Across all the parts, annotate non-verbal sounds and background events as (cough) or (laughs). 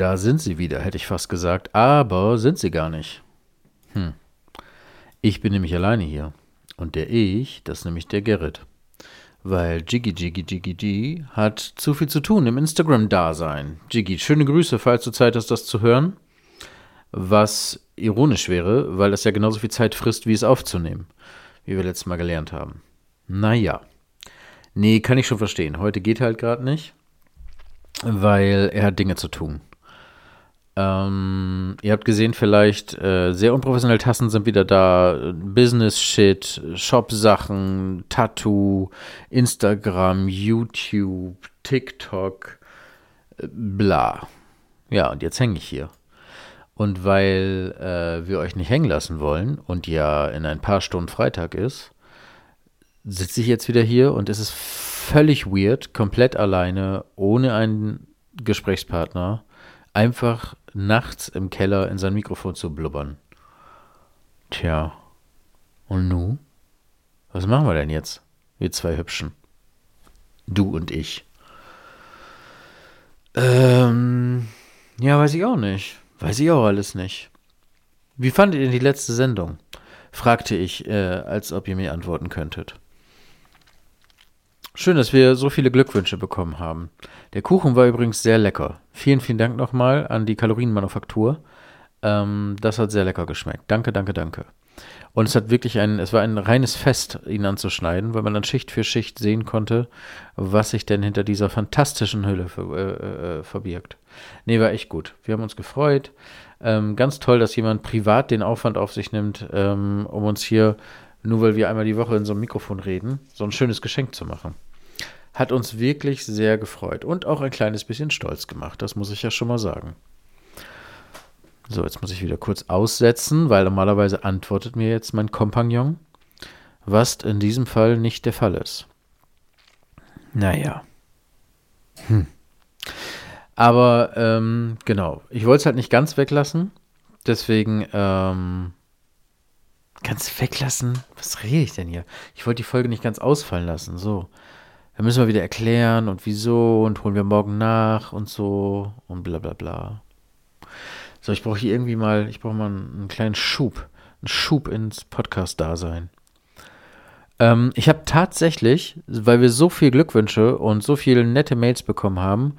da sind sie wieder, hätte ich fast gesagt. Aber sind sie gar nicht. Hm. Ich bin nämlich alleine hier. Und der Ich, das ist nämlich der Gerrit. Weil Jiggy Jiggy Jiggy G hat zu viel zu tun im Instagram-Dasein. Jiggy, schöne Grüße, falls du Zeit hast, das zu hören. Was ironisch wäre, weil das ja genauso viel Zeit frisst, wie es aufzunehmen. Wie wir letztes Mal gelernt haben. Naja. Nee, kann ich schon verstehen. Heute geht halt gerade nicht weil er hat Dinge zu tun. Ähm, ihr habt gesehen, vielleicht äh, sehr unprofessionelle Tassen sind wieder da. Business-Shit, Shop-Sachen, Tattoo, Instagram, YouTube, TikTok, äh, bla. Ja, und jetzt hänge ich hier. Und weil äh, wir euch nicht hängen lassen wollen und ja in ein paar Stunden Freitag ist, sitze ich jetzt wieder hier und es ist völlig weird, komplett alleine, ohne einen Gesprächspartner, einfach nachts im Keller in sein Mikrofon zu blubbern. Tja, und nu? Was machen wir denn jetzt, wir zwei Hübschen? Du und ich. Ähm, ja, weiß ich auch nicht. Weiß ich auch alles nicht. Wie fandet ihr die letzte Sendung? fragte ich, äh, als ob ihr mir antworten könntet. Schön, dass wir so viele Glückwünsche bekommen haben. Der Kuchen war übrigens sehr lecker. Vielen, vielen Dank nochmal an die Kalorienmanufaktur. Ähm, das hat sehr lecker geschmeckt. Danke, danke, danke. Und es hat wirklich ein, es war ein reines Fest, ihn anzuschneiden, weil man dann Schicht für Schicht sehen konnte, was sich denn hinter dieser fantastischen Hülle ver, äh, äh, verbirgt. Nee, war echt gut. Wir haben uns gefreut. Ähm, ganz toll, dass jemand privat den Aufwand auf sich nimmt, ähm, um uns hier, nur weil wir einmal die Woche in so einem Mikrofon reden, so ein schönes Geschenk zu machen hat uns wirklich sehr gefreut und auch ein kleines bisschen stolz gemacht. Das muss ich ja schon mal sagen. So, jetzt muss ich wieder kurz aussetzen, weil normalerweise antwortet mir jetzt mein Kompagnon, was in diesem Fall nicht der Fall ist. Naja. Hm. Aber ähm, genau, ich wollte es halt nicht ganz weglassen. Deswegen, ähm, ganz weglassen? Was rede ich denn hier? Ich wollte die Folge nicht ganz ausfallen lassen. So. Dann müssen wir wieder erklären und wieso und holen wir morgen nach und so und bla bla bla. So, ich brauche hier irgendwie mal, ich brauche mal einen, kleinen Schub, einen Schub ins Podcast-Dasein. Ähm, ich habe tatsächlich, weil wir so viele Glückwünsche und so viele nette Mails bekommen haben,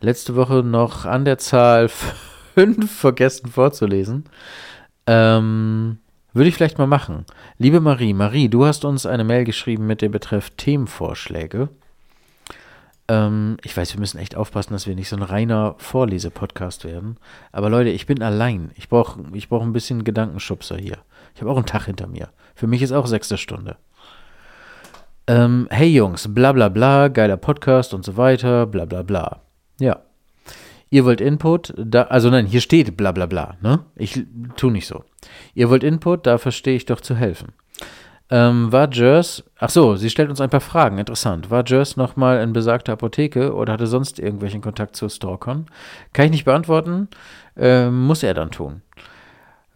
letzte Woche noch an der Zahl (laughs) fünf vergessen vorzulesen. Ähm, würde ich vielleicht mal machen. Liebe Marie, Marie, du hast uns eine Mail geschrieben mit dem Betreff Themenvorschläge. Ähm, ich weiß, wir müssen echt aufpassen, dass wir nicht so ein reiner Vorlese-Podcast werden. Aber Leute, ich bin allein. Ich brauche ich brauch ein bisschen Gedankenschubser hier. Ich habe auch einen Tag hinter mir. Für mich ist auch sechste Stunde. Ähm, hey Jungs, bla bla bla, geiler Podcast und so weiter, bla bla bla. Ja. Ihr wollt Input, da, also nein, hier steht bla bla bla, ne? Ich tu nicht so. Ihr wollt Input, da verstehe ich doch zu helfen. Ähm, war Jers, ach so, sie stellt uns ein paar Fragen, interessant. War Jers nochmal in besagter Apotheke oder hatte sonst irgendwelchen Kontakt zu Stalkern? Kann ich nicht beantworten, ähm, muss er dann tun.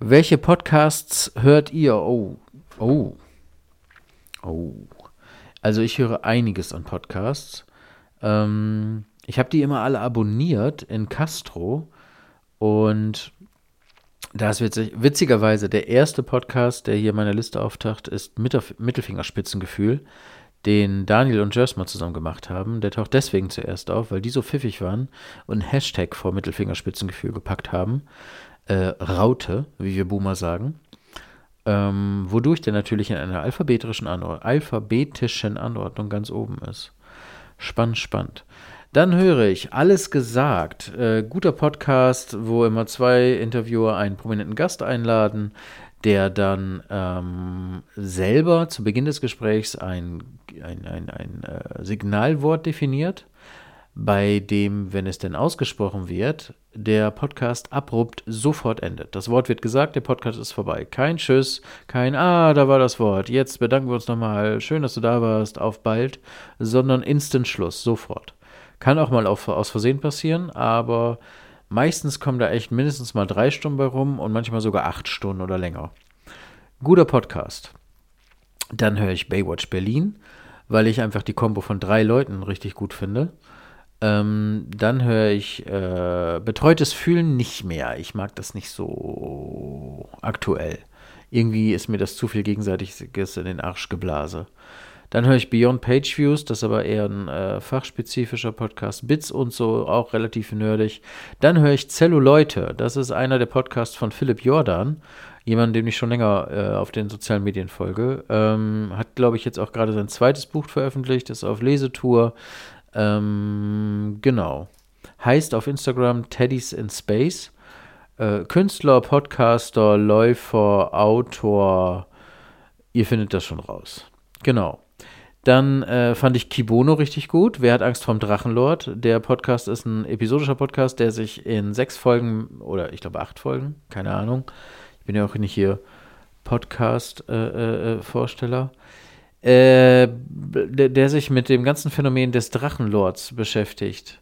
Welche Podcasts hört ihr? Oh, oh, oh. Also ich höre einiges an Podcasts. Ähm, ich habe die immer alle abonniert in Castro und da ist witzig, witzigerweise der erste Podcast, der hier in meiner Liste auftaucht, ist Mittelfingerspitzengefühl, den Daniel und Jers mal zusammen gemacht haben. Der taucht deswegen zuerst auf, weil die so pfiffig waren und einen Hashtag vor Mittelfingerspitzengefühl gepackt haben. Äh, Raute, wie wir Boomer sagen. Ähm, wodurch der natürlich in einer alphabetischen, Anord alphabetischen Anordnung ganz oben ist. Spannend, spannend. Dann höre ich Alles gesagt. Äh, guter Podcast, wo immer zwei Interviewer einen prominenten Gast einladen, der dann ähm, selber zu Beginn des Gesprächs ein, ein, ein, ein äh, Signalwort definiert. bei dem, wenn es denn ausgesprochen wird, der Podcast abrupt sofort endet. Das Wort wird gesagt, der Podcast ist vorbei. Kein Tschüss, kein Ah, da war das Wort. Jetzt bedanken wir uns nochmal. Schön, dass du da warst. Auf bald. Sondern Instant Schluss, sofort. Kann auch mal auf, aus Versehen passieren, aber meistens kommen da echt mindestens mal drei Stunden bei rum und manchmal sogar acht Stunden oder länger. Guter Podcast. Dann höre ich Baywatch Berlin, weil ich einfach die Kombo von drei Leuten richtig gut finde. Ähm, dann höre ich äh, Betreutes Fühlen nicht mehr. Ich mag das nicht so aktuell. Irgendwie ist mir das zu viel Gegenseitiges in den Arsch geblase. Dann höre ich Beyond Page Views, das ist aber eher ein äh, fachspezifischer Podcast. Bits und so, auch relativ nerdig. Dann höre ich Zelluleute, das ist einer der Podcasts von Philipp Jordan, jemand, dem ich schon länger äh, auf den sozialen Medien folge. Ähm, hat, glaube ich, jetzt auch gerade sein zweites Buch veröffentlicht, ist auf Lesetour. Ähm, genau. Heißt auf Instagram Teddies in Space. Äh, Künstler, Podcaster, Läufer, Autor. Ihr findet das schon raus. Genau. Dann äh, fand ich Kibono richtig gut. Wer hat Angst vorm Drachenlord? Der Podcast ist ein episodischer Podcast, der sich in sechs Folgen oder ich glaube acht Folgen, keine Ahnung. Ich bin ja auch nicht hier Podcast-Vorsteller. Äh, äh, äh, der, der, sich mit dem ganzen Phänomen des Drachenlords beschäftigt.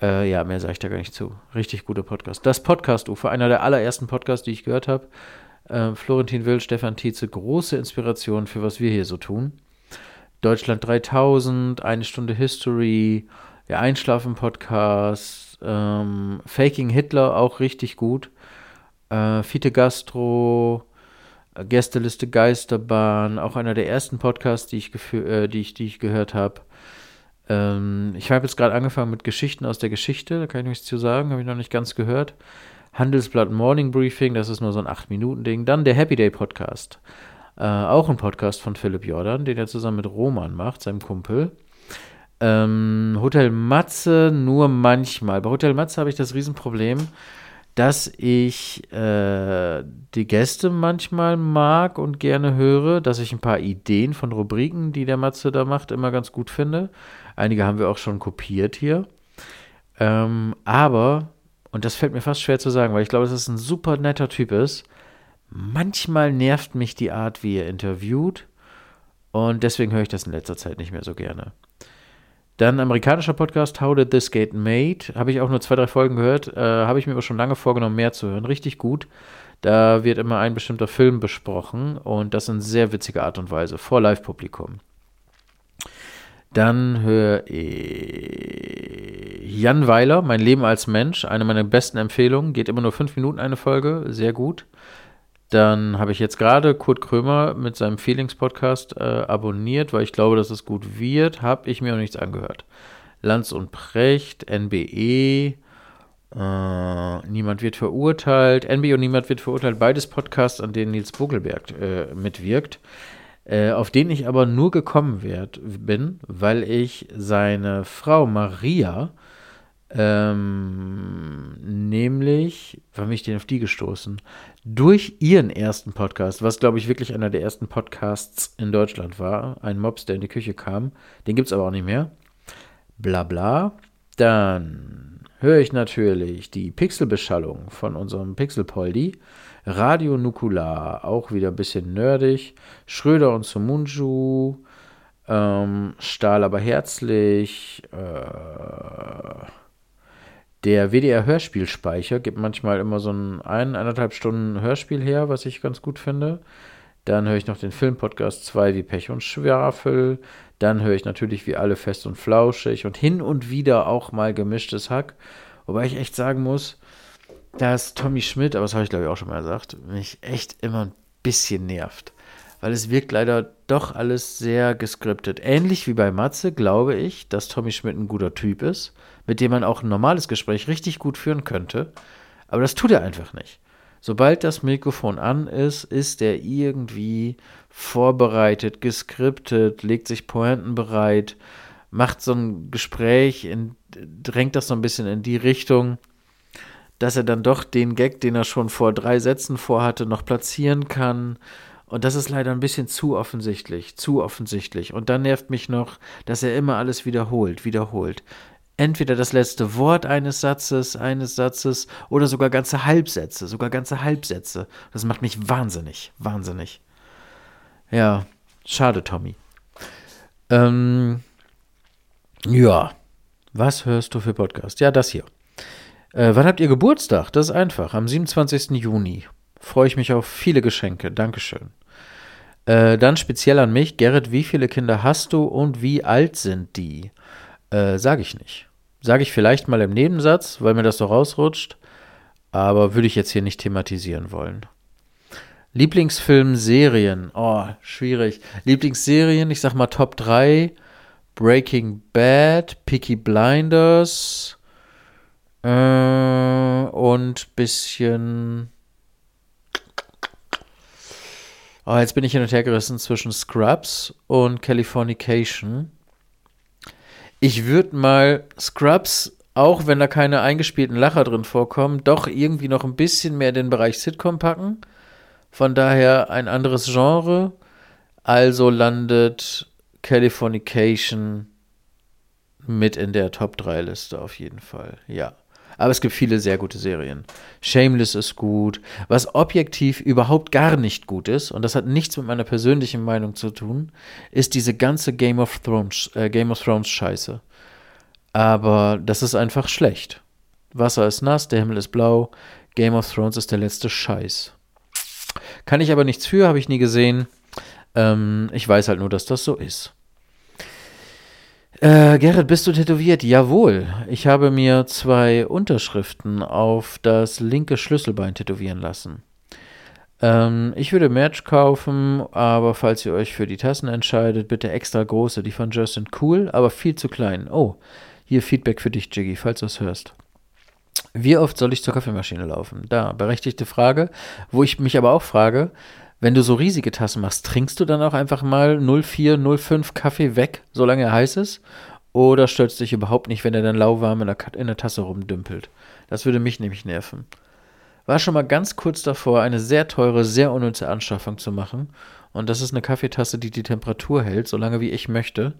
Äh, ja, mehr sage ich da gar nicht zu. Richtig guter Podcast. Das Podcast-UFO, einer der allerersten Podcasts, die ich gehört habe. Äh, Florentin Will, Stefan Tietze, große Inspiration für was wir hier so tun. Deutschland 3000, eine Stunde History, der Einschlafen-Podcast, ähm, Faking Hitler auch richtig gut. Äh, Fiete Gastro, Gästeliste Geisterbahn, auch einer der ersten Podcasts, die ich, äh, die ich, die ich gehört habe. Ähm, ich habe jetzt gerade angefangen mit Geschichten aus der Geschichte, da kann ich nichts zu sagen, habe ich noch nicht ganz gehört. Handelsblatt Morning Briefing, das ist nur so ein 8-Minuten-Ding. Dann der Happy Day Podcast. Äh, auch ein Podcast von Philipp Jordan, den er zusammen mit Roman macht, seinem Kumpel. Ähm, Hotel Matze nur manchmal. Bei Hotel Matze habe ich das Riesenproblem, dass ich äh, die Gäste manchmal mag und gerne höre, dass ich ein paar Ideen von Rubriken, die der Matze da macht, immer ganz gut finde. Einige haben wir auch schon kopiert hier. Ähm, aber, und das fällt mir fast schwer zu sagen, weil ich glaube, dass es ein super netter Typ ist, manchmal nervt mich die Art, wie er interviewt. Und deswegen höre ich das in letzter Zeit nicht mehr so gerne. Dann amerikanischer Podcast, How Did This Get Made? Habe ich auch nur zwei, drei Folgen gehört. Äh, Habe ich mir aber schon lange vorgenommen, mehr zu hören. Richtig gut. Da wird immer ein bestimmter Film besprochen und das in sehr witziger Art und Weise, vor Live-Publikum. Dann höre ich Jan Weiler, Mein Leben als Mensch, eine meiner besten Empfehlungen. Geht immer nur fünf Minuten eine Folge, sehr gut. Dann habe ich jetzt gerade Kurt Krömer mit seinem Feelings-Podcast äh, abonniert, weil ich glaube, dass es gut wird. Habe ich mir noch nichts angehört. Lanz und Precht, NBE, äh, Niemand wird verurteilt. NBE und Niemand wird verurteilt. Beides Podcasts, an denen Nils Vogelberg äh, mitwirkt. Äh, auf den ich aber nur gekommen werd, bin, weil ich seine Frau Maria ähm, nämlich, wann bin ich denn auf die gestoßen? Durch ihren ersten Podcast, was glaube ich wirklich einer der ersten Podcasts in Deutschland war. Ein Mops, der in die Küche kam. Den gibt es aber auch nicht mehr. Bla bla. Dann höre ich natürlich die Pixelbeschallung von unserem Pixelpoldi. Radio Nukular, auch wieder ein bisschen nerdig. Schröder und Sumunju. Ähm, Stahl aber herzlich. Äh, der WDR-Hörspielspeicher gibt manchmal immer so ein, ein, eineinhalb Stunden Hörspiel her, was ich ganz gut finde. Dann höre ich noch den Filmpodcast 2 wie Pech und Schwafel. Dann höre ich natürlich wie alle fest und flauschig und hin und wieder auch mal gemischtes Hack. Wobei ich echt sagen muss, dass Tommy Schmidt, aber das habe ich glaube ich auch schon mal gesagt, mich echt immer ein bisschen nervt. Weil es wirkt leider doch alles sehr geskriptet. Ähnlich wie bei Matze glaube ich, dass Tommy Schmidt ein guter Typ ist mit dem man auch ein normales Gespräch richtig gut führen könnte. Aber das tut er einfach nicht. Sobald das Mikrofon an ist, ist er irgendwie vorbereitet, geskriptet, legt sich Pointen bereit, macht so ein Gespräch, in, drängt das so ein bisschen in die Richtung, dass er dann doch den Gag, den er schon vor drei Sätzen vorhatte, noch platzieren kann. Und das ist leider ein bisschen zu offensichtlich, zu offensichtlich. Und dann nervt mich noch, dass er immer alles wiederholt, wiederholt. entweder das letzte Wort eines Satzes, eines Satzes oder sogar ganze Halbsätze, sogar ganze Halbsätze. Das macht mich wahnsinnig, wahnsinnig. Ja, schade, Tommy. Ähm, ja, was hörst du für Podcast? Ja, das hier. Äh, wann habt ihr Geburtstag? Das ist einfach. Am 27. Juni. Freue ich mich auf viele Geschenke. Dankeschön. Äh, dann speziell an mich. Gerrit, wie viele Kinder hast du und wie alt sind die? Äh, Sage ich nicht. Sage ich vielleicht mal im Nebensatz, weil mir das so rausrutscht. Aber würde ich jetzt hier nicht thematisieren wollen. Lieblingsfilm, Serien. Oh, schwierig. Lieblingsserien, ich sag mal Top 3. Breaking Bad, Peaky Blinders äh, und bisschen. Oh, jetzt bin ich hin und her gerissen zwischen Scrubs und Californication. Ich würde mal Scrubs, auch wenn da keine eingespielten Lacher drin vorkommen, doch irgendwie noch ein bisschen mehr in den Bereich Sitcom packen. Von daher ein anderes Genre. Also landet Californication mit in der Top 3 Liste auf jeden Fall. Ja. Aber es gibt viele sehr gute Serien. Shameless ist gut. Was objektiv überhaupt gar nicht gut ist, und das hat nichts mit meiner persönlichen Meinung zu tun, ist diese ganze Game of Thrones, äh, Game of Thrones Scheiße. Aber das ist einfach schlecht. Wasser ist nass, der Himmel ist blau. Game of Thrones ist der letzte Scheiß. Kann ich aber nichts für, habe ich nie gesehen. Ähm, ich weiß halt nur, dass das so ist. Äh, Gerrit, bist du tätowiert? Jawohl. Ich habe mir zwei Unterschriften auf das linke Schlüsselbein tätowieren lassen. Ähm, ich würde Merch kaufen, aber falls ihr euch für die Tassen entscheidet, bitte extra große. Die von Just sind cool, aber viel zu klein. Oh, hier Feedback für dich, Jiggy, falls du es hörst. Wie oft soll ich zur Kaffeemaschine laufen? Da, berechtigte Frage, wo ich mich aber auch frage, wenn du so riesige Tassen machst, trinkst du dann auch einfach mal 04, 05 Kaffee weg, solange er heiß ist? Oder stört dich überhaupt nicht, wenn er dann lauwarm in der, in der Tasse rumdümpelt? Das würde mich nämlich nerven. War schon mal ganz kurz davor, eine sehr teure, sehr unnütze Anschaffung zu machen. Und das ist eine Kaffeetasse, die die Temperatur hält, solange wie ich möchte.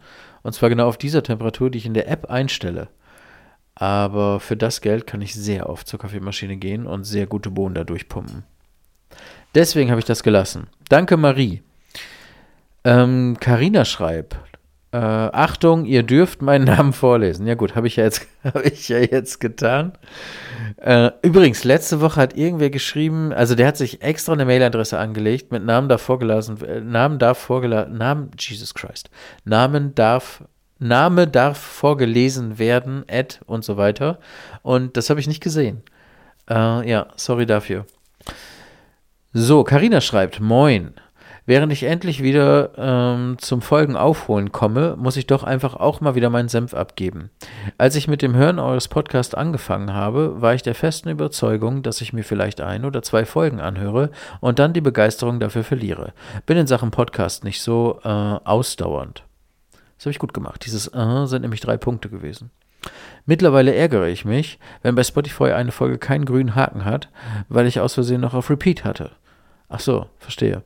Und zwar genau auf dieser Temperatur, die ich in der App einstelle. Aber für das Geld kann ich sehr oft zur Kaffeemaschine gehen und sehr gute Bohnen dadurch pumpen. Deswegen habe ich das gelassen. Danke, Marie. Ähm, Carina schreibt, äh, Achtung, ihr dürft meinen Namen vorlesen. Ja gut, habe ich ja jetzt, (laughs) habe ich ja jetzt getan. Äh, übrigens, letzte Woche hat irgendwer geschrieben, also der hat sich extra eine Mailadresse angelegt mit Namen darf vorgelesen, äh, Namen darf vorgelesen, Namen, Jesus Christ, Namen darf, Name darf vorgelesen werden, Ad und so weiter. Und das habe ich nicht gesehen. Äh, ja, sorry dafür. So, Karina schreibt, moin. Während ich endlich wieder ähm, zum Folgen aufholen komme, muss ich doch einfach auch mal wieder meinen Senf abgeben. Als ich mit dem Hören eures Podcasts angefangen habe, war ich der festen Überzeugung, dass ich mir vielleicht ein oder zwei Folgen anhöre und dann die Begeisterung dafür verliere. Bin in Sachen Podcast nicht so äh, ausdauernd. Das habe ich gut gemacht. Dieses äh sind nämlich drei Punkte gewesen. Mittlerweile ärgere ich mich, wenn bei Spotify eine Folge keinen grünen Haken hat, weil ich aus Versehen noch auf Repeat hatte. Ach so, verstehe.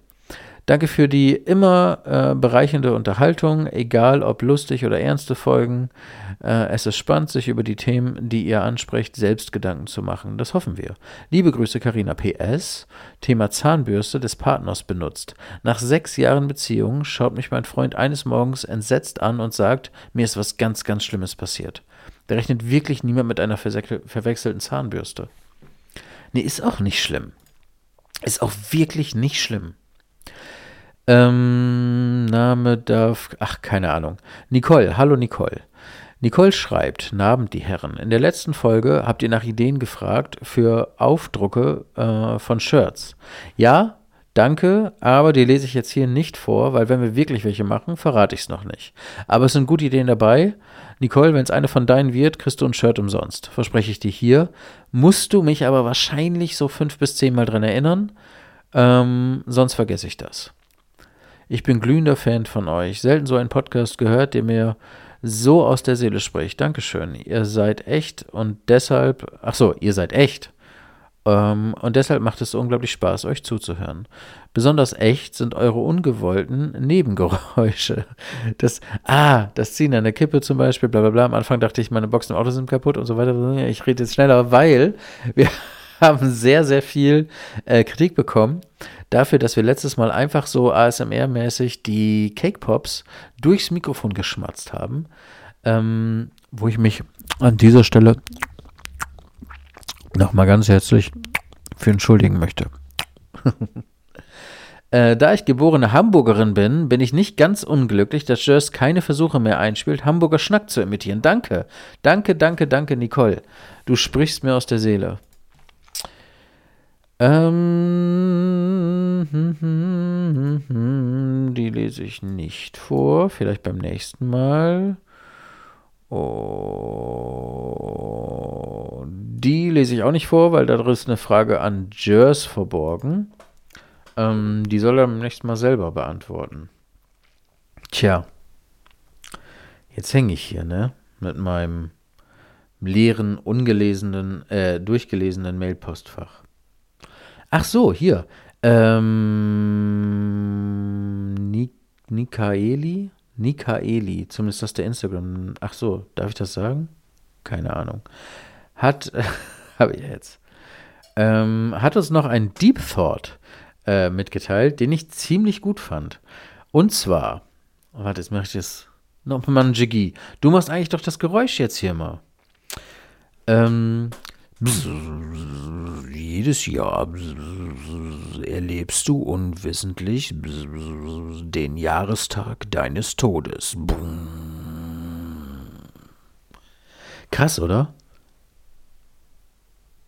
Danke für die immer äh, bereichernde Unterhaltung, egal ob lustig oder ernste Folgen. Äh, es ist spannend, sich über die Themen, die ihr ansprecht, selbst Gedanken zu machen. Das hoffen wir. Liebe Grüße, Karina PS. Thema Zahnbürste des Partners benutzt. Nach sechs Jahren Beziehung schaut mich mein Freund eines Morgens entsetzt an und sagt, mir ist was ganz, ganz Schlimmes passiert. Da rechnet wirklich niemand mit einer verwechselten Zahnbürste. Nee, ist auch nicht schlimm. Ist auch wirklich nicht schlimm. Ähm, Name darf. Ach, keine Ahnung. Nicole, hallo Nicole. Nicole schreibt, Nabend die Herren. In der letzten Folge habt ihr nach Ideen gefragt für Aufdrucke äh, von Shirts. Ja, danke, aber die lese ich jetzt hier nicht vor, weil wenn wir wirklich welche machen, verrate ich es noch nicht. Aber es sind gute Ideen dabei. Nicole, wenn es eine von deinen wird, kriegst du ein Shirt umsonst. Verspreche ich dir hier. Musst du mich aber wahrscheinlich so fünf bis zehn Mal dran erinnern. Ähm, sonst vergesse ich das. Ich bin glühender Fan von euch. Selten so einen Podcast gehört, der mir so aus der Seele spricht. Dankeschön. Ihr seid echt und deshalb, ach so, ihr seid echt und deshalb macht es unglaublich Spaß, euch zuzuhören. Besonders echt sind eure ungewollten Nebengeräusche. Das, ah, das Ziehen an der Kippe zum Beispiel, bla bla bla. Am Anfang dachte ich, meine Boxen im Auto sind kaputt und so weiter. Ich rede jetzt schneller, weil wir (laughs) haben sehr, sehr viel äh, Kritik bekommen dafür, dass wir letztes Mal einfach so ASMR-mäßig die Cake Pops durchs Mikrofon geschmatzt haben. Ähm, wo ich mich an dieser Stelle nochmal ganz herzlich für entschuldigen möchte. (laughs) äh, da ich geborene Hamburgerin bin, bin ich nicht ganz unglücklich, dass Jörs keine Versuche mehr einspielt, Hamburger Schnack zu imitieren. Danke, danke, danke, danke, Nicole. Du sprichst mir aus der Seele. Ähm, (laughs) die lese ich nicht vor, vielleicht beim nächsten Mal. Oh, die lese ich auch nicht vor, weil da ist eine Frage an Jers verborgen. Ähm, die soll er beim nächsten Mal selber beantworten. Tja, jetzt hänge ich hier, ne? Mit meinem leeren, ungelesenen, äh, durchgelesenen Mailpostfach. Ach so, hier. Ähm, Nik Nikaeli? Nikaeli, zumindest das der Instagram. Ach so, darf ich das sagen? Keine Ahnung. Hat, (laughs) habe ich jetzt, ähm, hat uns noch ein Deep Thought äh, mitgeteilt, den ich ziemlich gut fand. Und zwar, warte, jetzt mache ich das nochmal ein Jiggy. Du machst eigentlich doch das Geräusch jetzt hier mal. Ähm, jedes Jahr erlebst du unwissentlich den Jahrestag deines Todes. Krass, oder?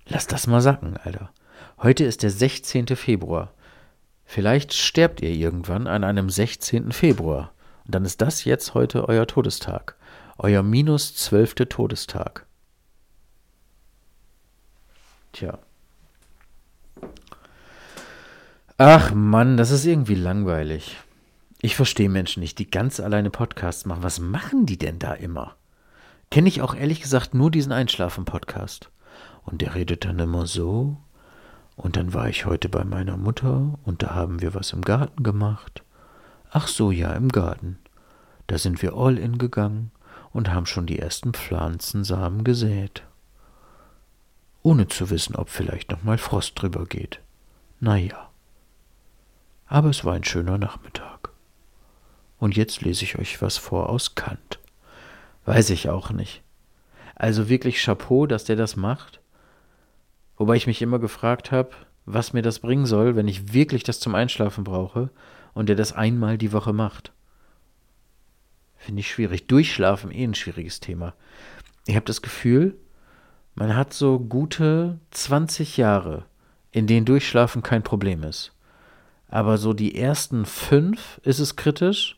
Lass das mal sacken, Alter. Heute ist der 16. Februar. Vielleicht sterbt ihr irgendwann an einem 16. Februar. Und dann ist das jetzt heute euer Todestag. Euer minus zwölfte Todestag. Tja. Ach Mann, das ist irgendwie langweilig. Ich verstehe Menschen nicht, die ganz alleine Podcasts machen. Was machen die denn da immer? Kenne ich auch ehrlich gesagt nur diesen Einschlafen-Podcast. Und der redet dann immer so. Und dann war ich heute bei meiner Mutter und da haben wir was im Garten gemacht. Ach so, ja, im Garten. Da sind wir all in gegangen und haben schon die ersten Pflanzensamen gesät ohne zu wissen, ob vielleicht noch mal Frost drüber geht. Na ja. Aber es war ein schöner Nachmittag. Und jetzt lese ich euch was vor aus Kant. Weiß ich auch nicht. Also wirklich Chapeau, dass der das macht. Wobei ich mich immer gefragt habe, was mir das bringen soll, wenn ich wirklich das zum Einschlafen brauche und der das einmal die Woche macht. Finde ich schwierig. Durchschlafen eh ein schwieriges Thema. Ich habe das Gefühl, man hat so gute 20 Jahre, in denen Durchschlafen kein Problem ist. Aber so die ersten fünf ist es kritisch,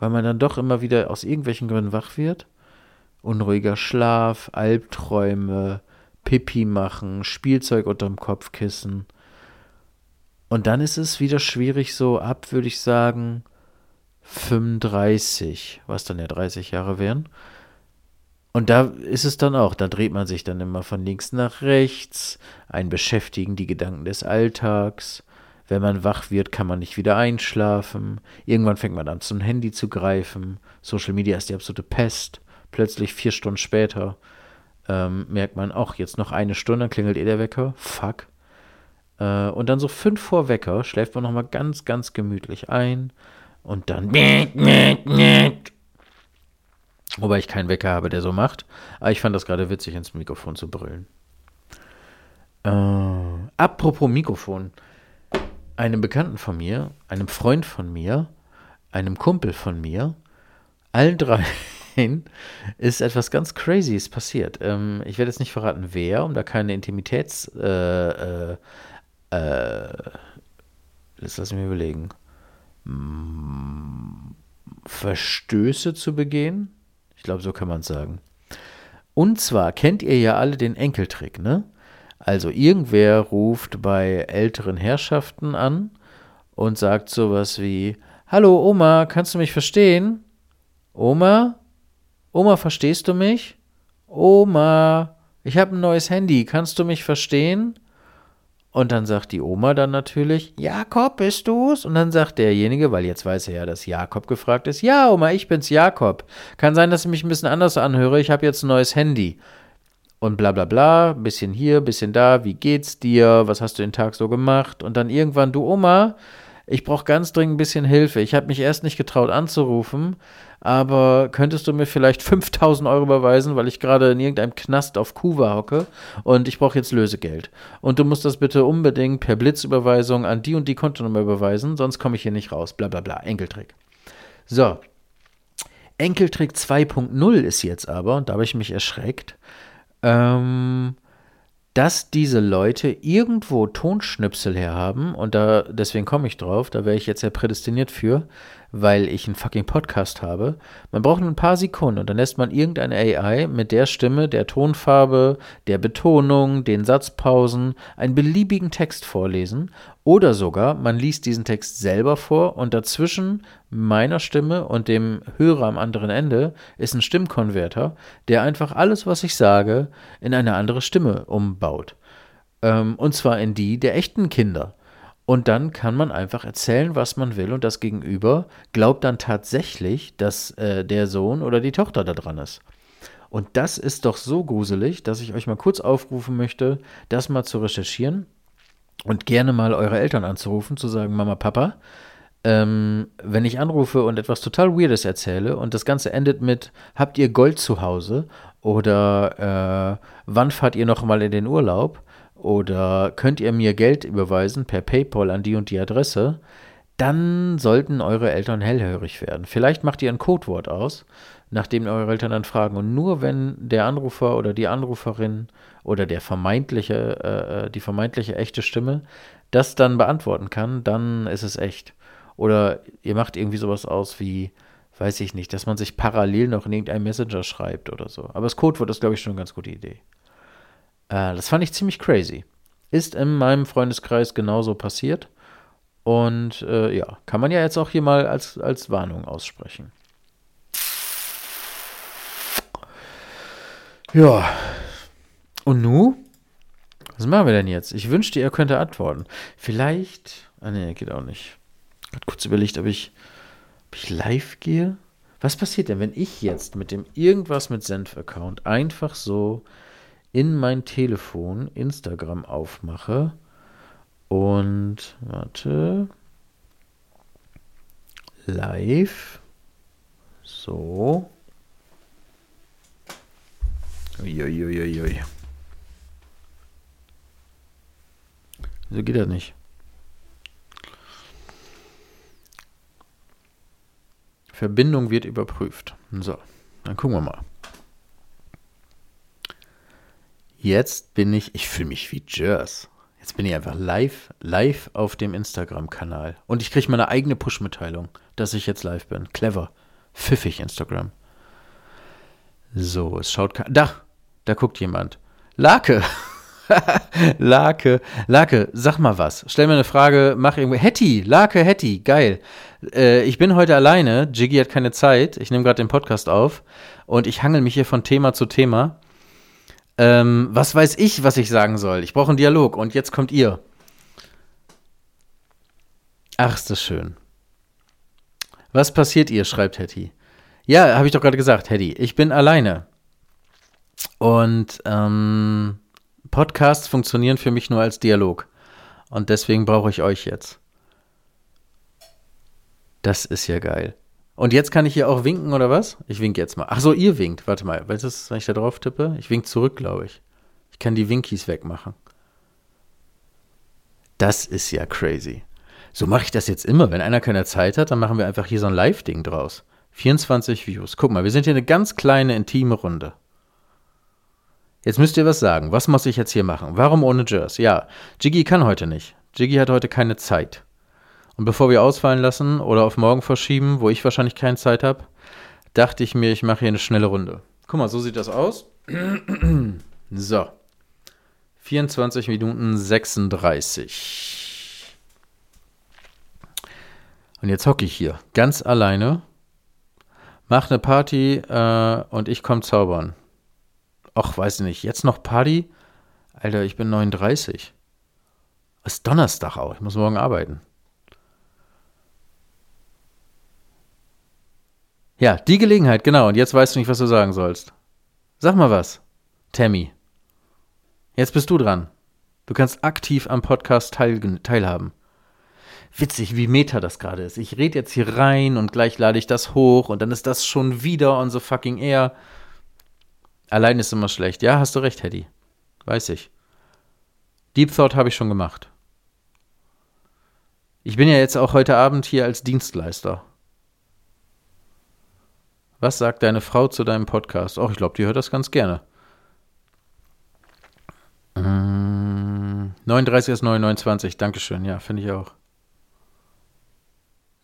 weil man dann doch immer wieder aus irgendwelchen Gründen wach wird. Unruhiger Schlaf, Albträume, Pipi machen, Spielzeug unterm Kopfkissen. Und dann ist es wieder schwierig, so ab, würde ich sagen, 35, was dann ja 30 Jahre wären. Und da ist es dann auch, da dreht man sich dann immer von links nach rechts, ein beschäftigen die Gedanken des Alltags. Wenn man wach wird, kann man nicht wieder einschlafen. Irgendwann fängt man an, zum Handy zu greifen. Social Media ist die absolute Pest. Plötzlich vier Stunden später ähm, merkt man, ach, jetzt noch eine Stunde, dann klingelt eh der Wecker. Fuck. Äh, und dann so fünf vor Wecker schläft man nochmal ganz, ganz gemütlich ein. Und dann Wobei ich keinen Wecker habe, der so macht. Aber ich fand das gerade witzig, ins Mikrofon zu brüllen. Äh, apropos Mikrofon. Einem Bekannten von mir, einem Freund von mir, einem Kumpel von mir, allen dreien (laughs) ist etwas ganz Crazyes passiert. Ähm, ich werde jetzt nicht verraten, wer, um da keine Intimitäts... Äh, äh, äh, jetzt lass mich überlegen. Verstöße zu begehen. Glaube, so kann man es sagen. Und zwar kennt ihr ja alle den Enkeltrick, ne? Also irgendwer ruft bei älteren Herrschaften an und sagt sowas wie, Hallo Oma, kannst du mich verstehen? Oma? Oma, verstehst du mich? Oma, ich habe ein neues Handy, kannst du mich verstehen? Und dann sagt die Oma dann natürlich, Jakob, bist du's? Und dann sagt derjenige, weil jetzt weiß er ja, dass Jakob gefragt ist, ja, Oma, ich bin's, Jakob. Kann sein, dass ich mich ein bisschen anders anhöre, ich habe jetzt ein neues Handy. Und bla bla bla, bisschen hier, bisschen da, wie geht's dir, was hast du den Tag so gemacht? Und dann irgendwann, du Oma, ich brauche ganz dringend ein bisschen Hilfe. Ich habe mich erst nicht getraut anzurufen, aber könntest du mir vielleicht (laughs) 5000 Euro überweisen, weil ich gerade in irgendeinem Knast auf Kuba hocke und ich brauche jetzt Lösegeld. Und du musst das bitte unbedingt per Blitzüberweisung an die und die Kontonummer überweisen, sonst komme ich hier nicht raus. Bla bla bla. Enkeltrick. So. Enkeltrick 2.0 ist jetzt aber, und da habe ich mich erschreckt, ähm, dass diese Leute irgendwo Tonschnipsel herhaben und da deswegen komme ich drauf, da wäre ich jetzt ja prädestiniert für, weil ich einen fucking Podcast habe. Man braucht nur ein paar Sekunden und dann lässt man irgendeine AI mit der Stimme, der Tonfarbe, der Betonung, den Satzpausen einen beliebigen Text vorlesen oder sogar man liest diesen Text selber vor und dazwischen meiner Stimme und dem Hörer am anderen Ende ist ein Stimmkonverter, der einfach alles, was ich sage, in eine andere Stimme umbaut. Ähm, und zwar in die der echten Kinder. Und dann kann man einfach erzählen, was man will und das Gegenüber glaubt dann tatsächlich, dass äh, der Sohn oder die Tochter da dran ist. Und das ist doch so gruselig, dass ich euch mal kurz aufrufen möchte, das mal zu recherchieren und gerne mal eure Eltern anzurufen, zu sagen, Mama, Papa, ähm, wenn ich anrufe und etwas total Weirdes erzähle und das Ganze endet mit, habt ihr Gold zu Hause oder äh, wann fahrt ihr noch mal in den Urlaub? Oder könnt ihr mir Geld überweisen per PayPal an die und die Adresse, dann sollten eure Eltern hellhörig werden. Vielleicht macht ihr ein Codewort aus, nachdem eure Eltern dann fragen. Und nur wenn der Anrufer oder die Anruferin oder der vermeintliche, äh, äh, die vermeintliche echte Stimme das dann beantworten kann, dann ist es echt. Oder ihr macht irgendwie sowas aus wie, weiß ich nicht, dass man sich parallel noch in irgendeinem Messenger schreibt oder so. Aber das Codewort ist, glaube ich, schon eine ganz gute Idee. Äh, das fand ich ziemlich crazy. Ist in meinem Freundeskreis genauso passiert. Und äh, ja, kann man ja jetzt auch hier mal als, als Warnung aussprechen. Ja. Und nu? Was machen wir denn jetzt? Ich wünschte, ihr könntet antworten. Vielleicht. Ah, ne, geht auch nicht. Ich habe kurz überlegt, ob ich, ob ich live gehe. Was passiert denn, wenn ich jetzt mit dem Irgendwas mit Senf-Account einfach so in mein Telefon Instagram aufmache und warte, live, so, uiuiuiui. So geht das nicht. Verbindung wird überprüft. So, dann gucken wir mal. Jetzt bin ich, ich fühle mich wie Jers. Jetzt bin ich einfach live, live auf dem Instagram-Kanal. Und ich kriege meine eigene Push-Mitteilung, dass ich jetzt live bin. Clever. Pfiffig Instagram. So, es schaut. Da, da guckt jemand. Lake. (laughs) Lake, Lake, sag mal was. Stell mir eine Frage, mach irgendwie. Hetty, Lake, Hetty, geil. Äh, ich bin heute alleine. Jiggy hat keine Zeit. Ich nehme gerade den Podcast auf. Und ich hangel mich hier von Thema zu Thema. Ähm, was weiß ich, was ich sagen soll? Ich brauche einen Dialog und jetzt kommt ihr. Ach, ist das schön. Was passiert ihr? schreibt Hetty. Ja, habe ich doch gerade gesagt, Hetty. Ich bin alleine. Und ähm, Podcasts funktionieren für mich nur als Dialog. Und deswegen brauche ich euch jetzt. Das ist ja geil. Und jetzt kann ich hier auch winken oder was? Ich wink jetzt mal. Ach so, ihr winkt. Warte mal. Weißt du, wenn ich da drauf tippe? Ich wink zurück, glaube ich. Ich kann die Winkies wegmachen. Das ist ja crazy. So mache ich das jetzt immer. Wenn einer keine Zeit hat, dann machen wir einfach hier so ein Live-Ding draus. 24 Views. Guck mal, wir sind hier eine ganz kleine, intime Runde. Jetzt müsst ihr was sagen. Was muss ich jetzt hier machen? Warum ohne Jers? Ja, Jiggy kann heute nicht. Jiggy hat heute keine Zeit. Und bevor wir ausfallen lassen oder auf morgen verschieben, wo ich wahrscheinlich keine Zeit habe, dachte ich mir, ich mache hier eine schnelle Runde. Guck mal, so sieht das aus. (clears throat) so. 24 Minuten 36. Und jetzt hocke ich hier ganz alleine, mache eine Party äh, und ich komme zaubern. Ach, weiß nicht, jetzt noch Party? Alter, ich bin 39. Ist Donnerstag auch. Ich muss morgen arbeiten. Ja, die Gelegenheit, genau. Und jetzt weißt du nicht, was du sagen sollst. Sag mal was, Tammy. Jetzt bist du dran. Du kannst aktiv am Podcast teil, teilhaben. Witzig, wie meta das gerade ist. Ich rede jetzt hier rein und gleich lade ich das hoch und dann ist das schon wieder on the fucking air. Allein ist immer schlecht. Ja, hast du recht, Hedy. Weiß ich. Deep Thought habe ich schon gemacht. Ich bin ja jetzt auch heute Abend hier als Dienstleister. Was sagt deine Frau zu deinem Podcast? Oh, ich glaube, die hört das ganz gerne. Mm, 39 ist 929, Dankeschön. Ja, finde ich auch.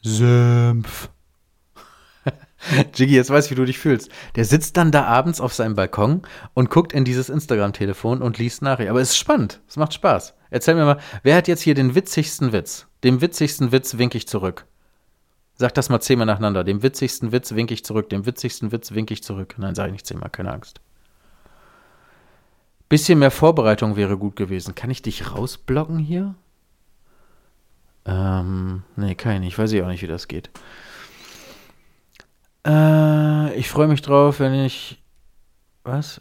Senf. (laughs) Jiggy, jetzt weiß ich, wie du dich fühlst. Der sitzt dann da abends auf seinem Balkon und guckt in dieses Instagram-Telefon und liest Nachrichten. Aber es ist spannend. Es macht Spaß. Erzähl mir mal, wer hat jetzt hier den witzigsten Witz? Dem witzigsten Witz wink ich zurück. Sag das mal zehnmal nacheinander. Dem witzigsten Witz wink ich zurück. Dem witzigsten Witz wink ich zurück. Nein, sag ich nicht zehnmal, keine Angst. Bisschen mehr Vorbereitung wäre gut gewesen. Kann ich dich rausblocken hier? Ähm, nee, kann ich nicht. Weiß ich auch nicht, wie das geht. Äh, ich freue mich drauf, wenn ich. Was?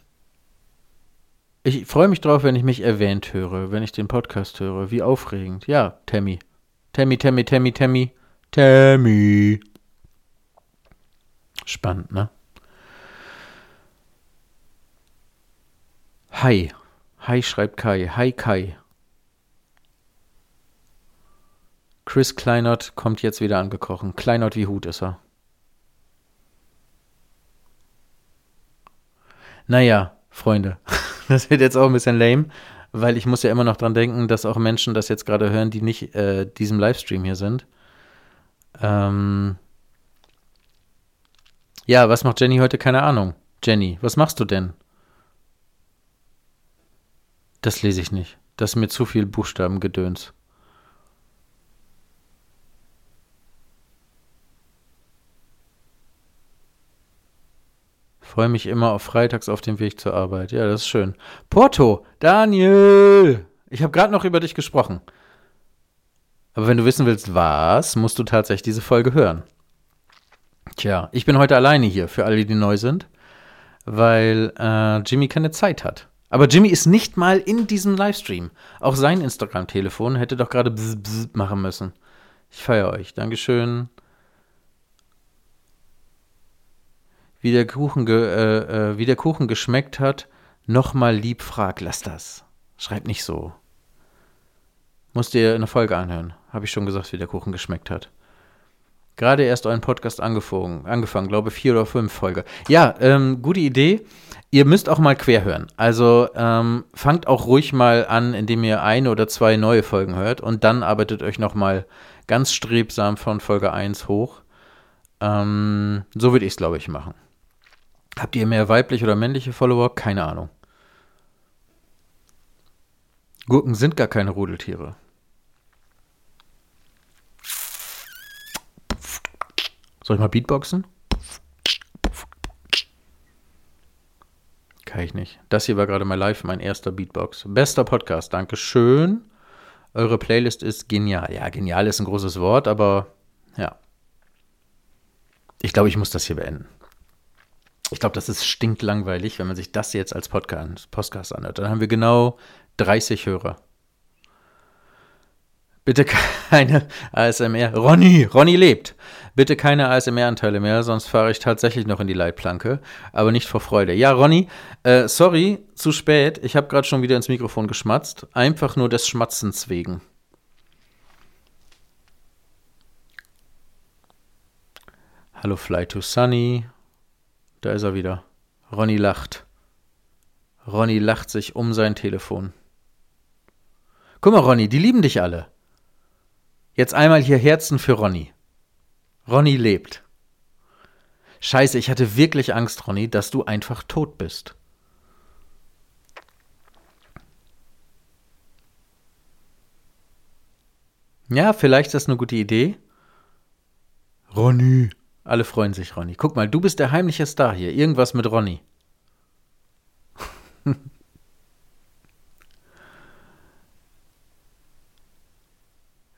Ich freue mich drauf, wenn ich mich erwähnt höre, wenn ich den Podcast höre. Wie aufregend. Ja, Tammy. Tammy, Tammy, Tammy, Tammy. Tammy. Spannend, ne? Hi. Hi schreibt Kai. Hi Kai. Chris Kleinert kommt jetzt wieder angekrochen. Kleinert wie Hut ist er. Naja, Freunde, (laughs) das wird jetzt auch ein bisschen lame, weil ich muss ja immer noch dran denken, dass auch Menschen das jetzt gerade hören, die nicht äh, diesem Livestream hier sind. Ähm ja, was macht Jenny heute? Keine Ahnung. Jenny, was machst du denn? Das lese ich nicht. Das ist mir zu viel Buchstabengedöns. Freue mich immer auf Freitags auf dem Weg zur Arbeit. Ja, das ist schön. Porto, Daniel, ich habe gerade noch über dich gesprochen. Aber wenn du wissen willst, was, musst du tatsächlich diese Folge hören. Tja, ich bin heute alleine hier, für alle, die neu sind, weil äh, Jimmy keine Zeit hat. Aber Jimmy ist nicht mal in diesem Livestream. Auch sein Instagram-Telefon hätte doch gerade machen müssen. Ich feiere euch. Dankeschön. Wie der Kuchen, äh, äh, wie der Kuchen geschmeckt hat, nochmal lieb frag, lass das. Schreib nicht so. Musst dir eine Folge anhören. Habe ich schon gesagt, wie der Kuchen geschmeckt hat. Gerade erst euren Podcast angefangen, angefangen, glaube vier oder fünf Folge. Ja, ähm, gute Idee. Ihr müsst auch mal quer hören. Also ähm, fangt auch ruhig mal an, indem ihr eine oder zwei neue Folgen hört und dann arbeitet euch noch mal ganz strebsam von Folge 1 hoch. Ähm, so würde ich es, glaube ich, machen. Habt ihr mehr weibliche oder männliche Follower? Keine Ahnung. Gurken sind gar keine Rudeltiere. Soll ich mal Beatboxen? Kann ich nicht. Das hier war gerade mal live, mein erster Beatbox. Bester Podcast, Dankeschön. Eure Playlist ist genial. Ja, genial ist ein großes Wort, aber ja. Ich glaube, ich muss das hier beenden. Ich glaube, das ist stinklangweilig, wenn man sich das jetzt als Podcast, Podcast anhört. Dann haben wir genau 30 Hörer. Bitte keine ASMR. Ronny, Ronny lebt. Bitte keine ASMR-Anteile mehr, sonst fahre ich tatsächlich noch in die Leitplanke. Aber nicht vor Freude. Ja, Ronny, äh, sorry, zu spät. Ich habe gerade schon wieder ins Mikrofon geschmatzt. Einfach nur des Schmatzens wegen. Hallo Fly to Sunny. Da ist er wieder. Ronny lacht. Ronny lacht sich um sein Telefon. Guck mal, Ronny, die lieben dich alle. Jetzt einmal hier Herzen für Ronny. Ronny lebt. Scheiße, ich hatte wirklich Angst, Ronny, dass du einfach tot bist. Ja, vielleicht ist das eine gute Idee. Ronny. Alle freuen sich, Ronny. Guck mal, du bist der heimliche Star hier. Irgendwas mit Ronny. (laughs)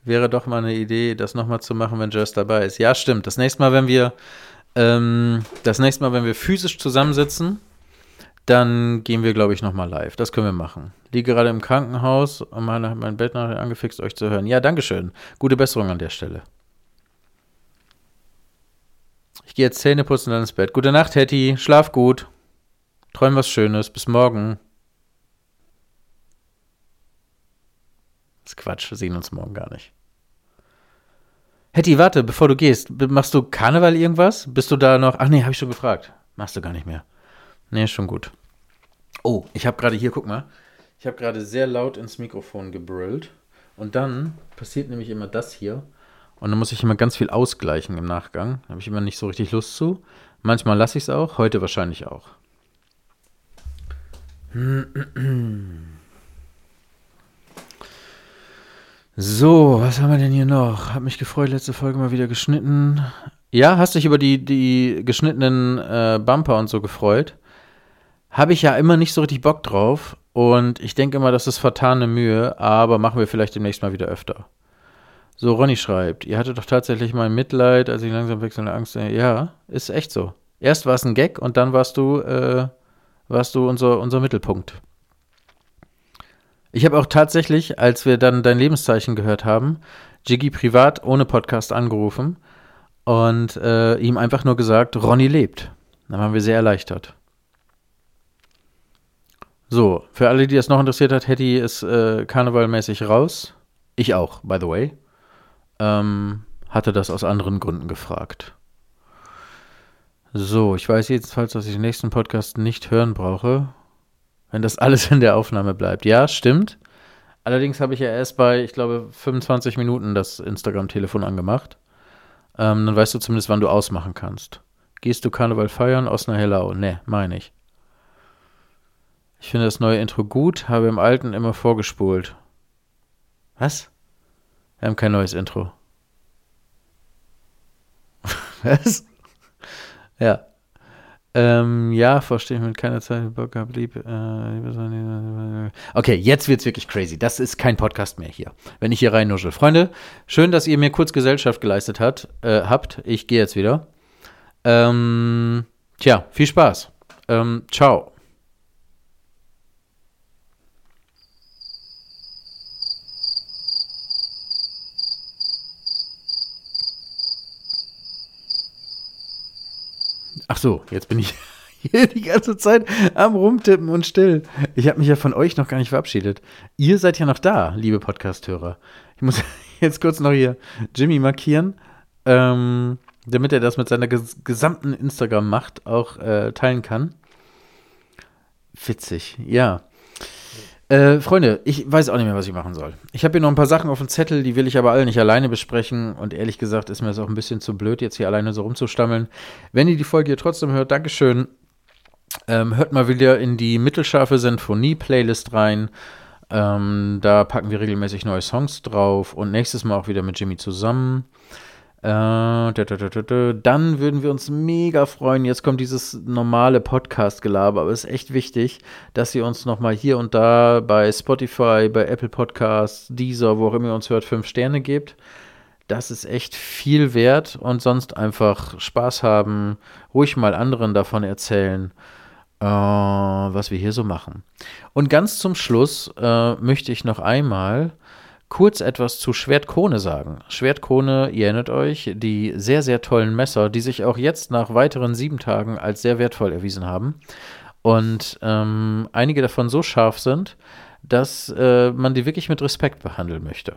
wäre doch mal eine Idee, das nochmal zu machen, wenn Jess dabei ist. Ja, stimmt. Das nächste Mal, wenn wir, ähm, das nächste Mal, wenn wir physisch zusammensitzen, dann gehen wir, glaube ich, nochmal live. Das können wir machen. Liege gerade im Krankenhaus und meine, mein Bett nachher angefixt, euch zu hören. Ja, Dankeschön. Gute Besserung an der Stelle. Ich gehe jetzt Zähne putzen und dann ins Bett. Gute Nacht, Hetty. Schlaf gut. Träum was Schönes. Bis morgen. Das ist Quatsch. Wir sehen uns morgen gar nicht. Hetty, warte, bevor du gehst. Machst du Karneval irgendwas? Bist du da noch? Ach nee, habe ich schon gefragt. Machst du gar nicht mehr. Nee, schon gut. Oh, ich habe gerade hier, guck mal. Ich habe gerade sehr laut ins Mikrofon gebrüllt. Und dann passiert nämlich immer das hier. Und dann muss ich immer ganz viel ausgleichen im Nachgang. Da habe ich immer nicht so richtig Lust zu. Manchmal lasse ich es auch, heute wahrscheinlich auch. (clears throat) So, was haben wir denn hier noch? Hab mich gefreut, letzte Folge mal wieder geschnitten. Ja, hast dich über die, die geschnittenen äh, Bumper und so gefreut? Habe ich ja immer nicht so richtig Bock drauf. Und ich denke immer, das ist vertane Mühe, aber machen wir vielleicht demnächst mal wieder öfter. So, Ronny schreibt, ihr hattet doch tatsächlich mal Mitleid, als ich langsam wechselnde Angst. Ja, ist echt so. Erst war es ein Gag und dann warst du, äh, warst du unser, unser Mittelpunkt. Ich habe auch tatsächlich, als wir dann dein Lebenszeichen gehört haben, Jiggy privat ohne Podcast angerufen und äh, ihm einfach nur gesagt, Ronny lebt. Dann waren wir sehr erleichtert. So, für alle, die das noch interessiert hat, Hetty ist äh, karnevalmäßig raus. Ich auch, by the way. Ähm, hatte das aus anderen Gründen gefragt. So, ich weiß jedenfalls, dass ich den nächsten Podcast nicht hören brauche wenn das alles in der Aufnahme bleibt. Ja, stimmt. Allerdings habe ich ja erst bei, ich glaube, 25 Minuten das Instagram-Telefon angemacht. Ähm, dann weißt du zumindest, wann du ausmachen kannst. Gehst du Karneval feiern? Osnahellau? Ne, meine ich. Ich finde das neue Intro gut, habe im alten immer vorgespult. Was? Wir haben kein neues Intro. (laughs) Was? ja. Ähm, ja, verstehe ich mit keiner Zeit Bock gehabt, lieb. Äh, okay, jetzt wird's wirklich crazy. Das ist kein Podcast mehr hier, wenn ich hier rein nuschel. Freunde, schön, dass ihr mir kurz Gesellschaft geleistet hat, äh, habt. Ich gehe jetzt wieder. Ähm, tja, viel Spaß. Ähm, ciao. Ach so, jetzt bin ich (laughs) hier die ganze Zeit am Rumtippen und still. Ich habe mich ja von euch noch gar nicht verabschiedet. Ihr seid ja noch da, liebe Podcasthörer. Ich muss (laughs) jetzt kurz noch hier Jimmy markieren, ähm, damit er das mit seiner ges gesamten Instagram-Macht auch äh, teilen kann. Witzig, ja. Äh, Freunde, ich weiß auch nicht mehr, was ich machen soll. Ich habe hier noch ein paar Sachen auf dem Zettel, die will ich aber alle nicht alleine besprechen. Und ehrlich gesagt ist mir das auch ein bisschen zu blöd, jetzt hier alleine so rumzustammeln. Wenn ihr die Folge hier trotzdem hört, Dankeschön. Ähm, hört mal wieder in die mittelscharfe Sinfonie-Playlist rein. Ähm, da packen wir regelmäßig neue Songs drauf und nächstes Mal auch wieder mit Jimmy zusammen. Äh, da, da, da, dann würden wir uns mega freuen. Jetzt kommt dieses normale Podcast-Gelaber, aber es ist echt wichtig, dass ihr uns nochmal hier und da bei Spotify, bei Apple Podcasts, Deezer, wo auch immer ihr uns hört, fünf Sterne gebt. Das ist echt viel wert und sonst einfach Spaß haben, ruhig mal anderen davon erzählen, äh, was wir hier so machen. Und ganz zum Schluss äh, möchte ich noch einmal kurz etwas zu Schwertkrone sagen. Schwertkrone, ihr erinnert euch, die sehr, sehr tollen Messer, die sich auch jetzt nach weiteren sieben Tagen als sehr wertvoll erwiesen haben. Und ähm, einige davon so scharf sind, dass äh, man die wirklich mit Respekt behandeln möchte.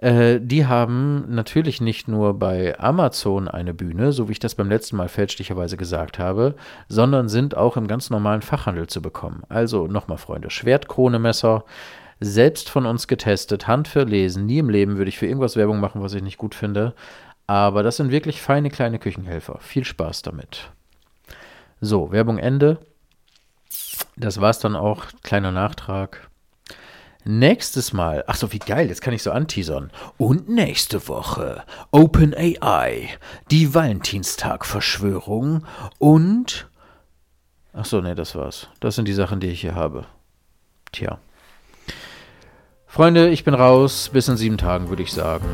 Äh, die haben natürlich nicht nur bei Amazon eine Bühne, so wie ich das beim letzten Mal fälschlicherweise gesagt habe, sondern sind auch im ganz normalen Fachhandel zu bekommen. Also nochmal, Freunde, Schwertkrone-Messer, selbst von uns getestet, handverlesen. Nie im Leben würde ich für irgendwas Werbung machen, was ich nicht gut finde. Aber das sind wirklich feine kleine Küchenhelfer. Viel Spaß damit. So, Werbung Ende. Das war's dann auch. Kleiner Nachtrag. Nächstes Mal, ach so, wie geil, jetzt kann ich so anteasern. Und nächste Woche OpenAI, die Valentinstag-Verschwörung und. Ach so, nee, das war's. Das sind die Sachen, die ich hier habe. Tja. Freunde, ich bin raus. Bis in sieben Tagen, würde ich sagen.